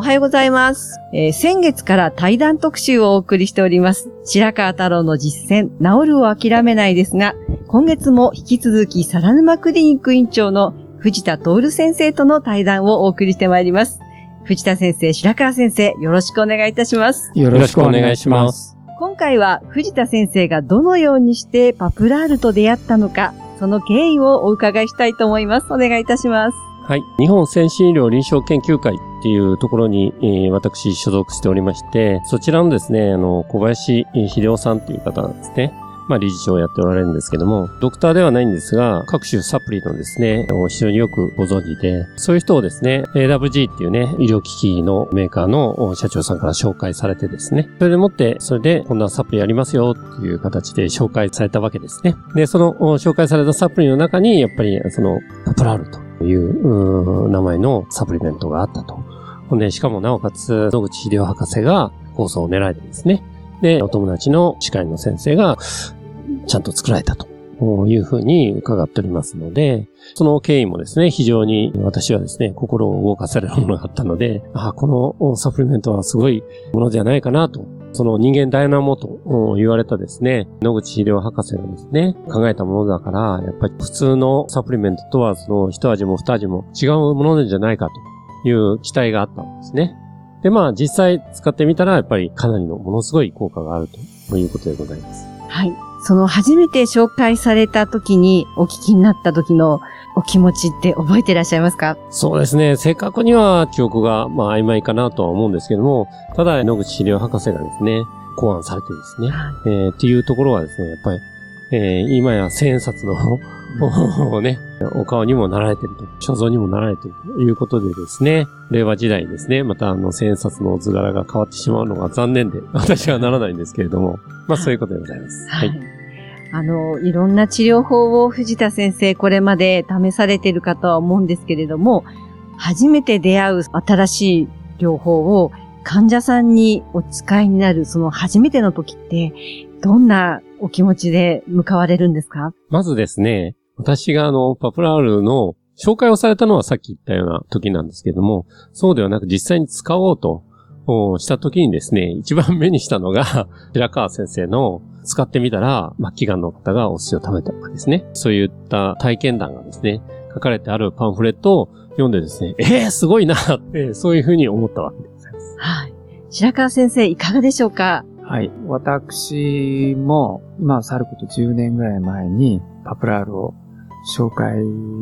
おはようございます、えー先月から対談特集をお送りしております。白川太郎の実践、治るを諦めないですが、今月も引き続き、サ沼クリニック院長の藤田徹先生との対談をお送りしてまいります。藤田先生、白川先生、よろしくお願いいたします。よろしくお願いします。今回は藤田先生がどのようにしてパプラールと出会ったのか、その経緯をお伺いしたいと思います。お願いいたします。はい。日本先進医療臨床研究会っていうところに、えー私所属しておりまして、そちらのですね、あの、小林秀夫さんっていう方なんですね。まあ、理事長をやっておられるんですけども、ドクターではないんですが、各種サプリのですね、を非常によくご存知で、そういう人をですね、AWG っていうね、医療機器のメーカーの社長さんから紹介されてですね、それでもって、それでこんなサプリありますよっていう形で紹介されたわけですね。で、その紹介されたサプリの中に、やっぱりその、パプラールとという名前のサプリメントがあったと。ほんで、しかもなおかつ、野口秀夫博士が構想を狙えてですね。で、お友達の歯科医の先生が、ちゃんと作られたというふうに伺っておりますので、その経緯もですね、非常に私はですね、心を動かされるものがあったので、あこのサプリメントはすごいものではないかなと。その人間ダイナモと言われたですね、野口秀夫博士がですね、考えたものだから、やっぱり普通のサプリメントとはその一味も二味も違うものじゃないかという期待があったんですね。で、まあ実際使ってみたら、やっぱりかなりのものすごい効果があるということでございます。はい。その初めて紹介された時にお聞きになった時のお気持ちって覚えていらっしゃいますか？そうですね。正確には記憶がまあ曖昧かなとは思うんですけども、ただ野口茂雄博士がですね、考案されてですね、えーっていうところはですね、やっぱり、えー今や千円札の ね、お顔にもなられてると、所蔵にもなられてるということでですね、令和時代ですね、またあの千円札の図柄が変わってしまうのが残念で、私はならないんですけれども、まあそういうことでございます。はい。あの、いろんな治療法を藤田先生これまで試されているかとは思うんですけれども、初めて出会う新しい療法を患者さんにお使いになるその初めての時って、どんなお気持ちで向かわれるんですか？まずですね、私があの、パプラールの紹介をされたのはさっき言ったような時なんですけども、そうではなく実際に使おうとおした時にですね、一番目にしたのが、白川先生の使ってみたら、末期がんの方がお寿司を食べたとかですね、そういった体験談がですね、書かれてあるパンフレットを読んでですね、えー、すごいなって、そういうふうに思ったわけです。はい。白川先生いかがでしょうか？はい。私も、今は去ること10年ぐらい前に、パプラールを紹介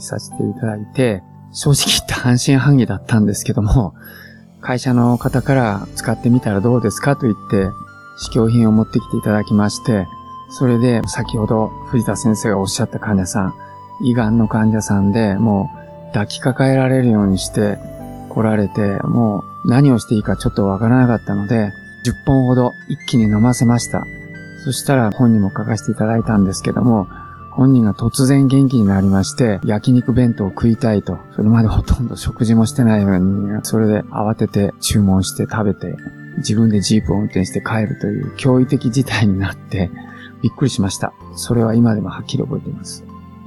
させていただいて、正直言って半信半疑だったんですけども、会社の方から使ってみたらどうですかと言って、試供品を持ってきていただきまして、それで先ほど藤田先生がおっしゃった患者さん、胃がんの患者さんでもう抱きかかえられるようにして来られて、もう何をしていいかちょっとわからなかったので、10本ほど一気に飲ませました。そしたら本にも書かせていただいたんですけども、本人が突然元気になりまして、焼肉弁当を食いたいと。それまでほとんど食事もしてないのに、それで慌てて注文して食べて、自分でジープを運転して帰るという驚異的事態になって、びっくりしました。それは今でもはっきり覚えています。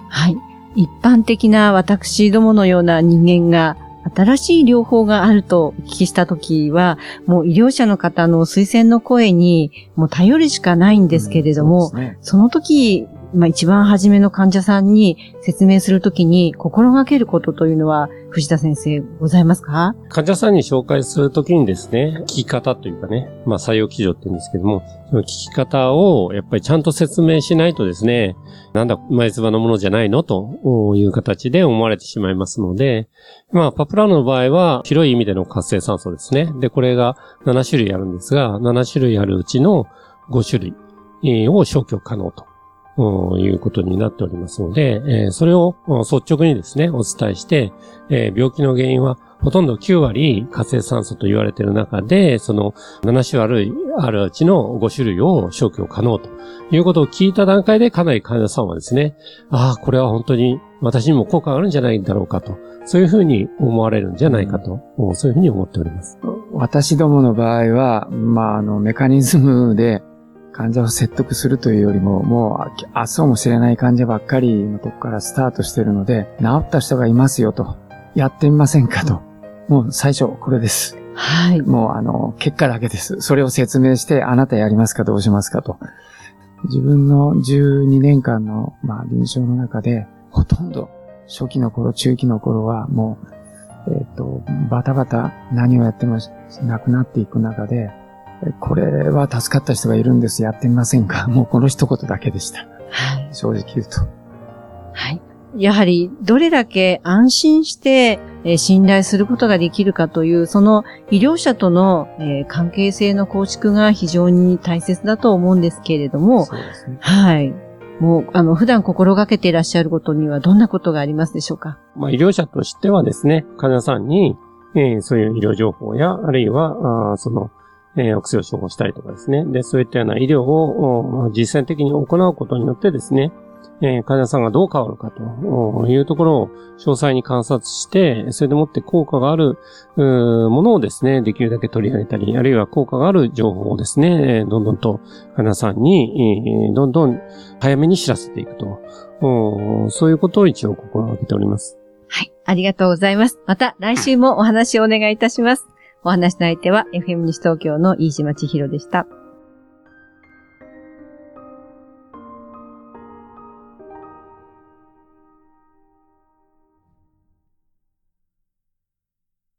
はい。一般的な私どものような人間が新しい療法があるとお聞きしたときは、もう医療者の方の推薦の声にもう頼るしかないんですけれども、そうですねその時まあ一番初めの患者さんに説明するときに心がけることというのは、藤田先生ございますか？患者さんに紹介するときにですね、聞き方というかね、まあ採用基準って言うんですけども、その聞き方をやっぱりちゃんと説明しないとですね、なんだ、前唾のものじゃないのという形で思われてしまいますので、まあパプラノの場合は広い意味での活性酸素ですね。で、これが7種類あるんですが、7種類あるうちの5種類を消去可能と。いうことになっておりますので、えそれを率直にですね、お伝えして、え病気の原因はほとんど9割活性酸素と言われている中で、その7種ある、あるうちの5種類を消去可能ということを聞いた段階でかなり患者さんはですね、ああ、これは本当に私にも効果があるんじゃないんだろうかと、そういうふうに思われるんじゃないかと、そういうふうに思っております。私どもの場合は、まあ、あの、メカニズムで患者を説得するというよりも、もう明日もしれない患者ばっかりのとこからスタートしてるので、治った人がいますよと、やってみませんかと。もう最初これです。はい。もうあの、結果だけです。それを説明して、あなたやりますかどうしますかと。自分の12年間の、まあ、臨床の中で、ほとんど初期の頃、中期の頃はもう、えっ、ー、と、バタバタ何をやってもなくなっていく中で、これは助かった人がいるんです、やってみませんか？もうこの一言だけでした。はい。正直言うと。はい。やはり、どれだけ安心して、え信頼することができるかという、その医療者との、え関係性の構築が非常に大切だと思うんですけれども、そうですね。はい。もう、あの、普段心がけていらっしゃることにはどんなことがありますでしょうか？まあ、医療者としてはですね、患者さんに、えー、そういう医療情報や、あるいは、あその、えー、お薬を処方したりとかですね。で、そういったような医療を実践的に行うことによってですね、えー、患者さんがどう変わるかというところを詳細に観察して、それでもって効果があるものをですね、できるだけ取り上げたり、あるいは効果がある情報をですね、どんどんと患者さんに、どんどん早めに知らせていくと。そういうことを一応心がけております。はい。ありがとうございます。また来週もお話をお願いいたします。お話の相手は FM 西東京の飯島千尋でした。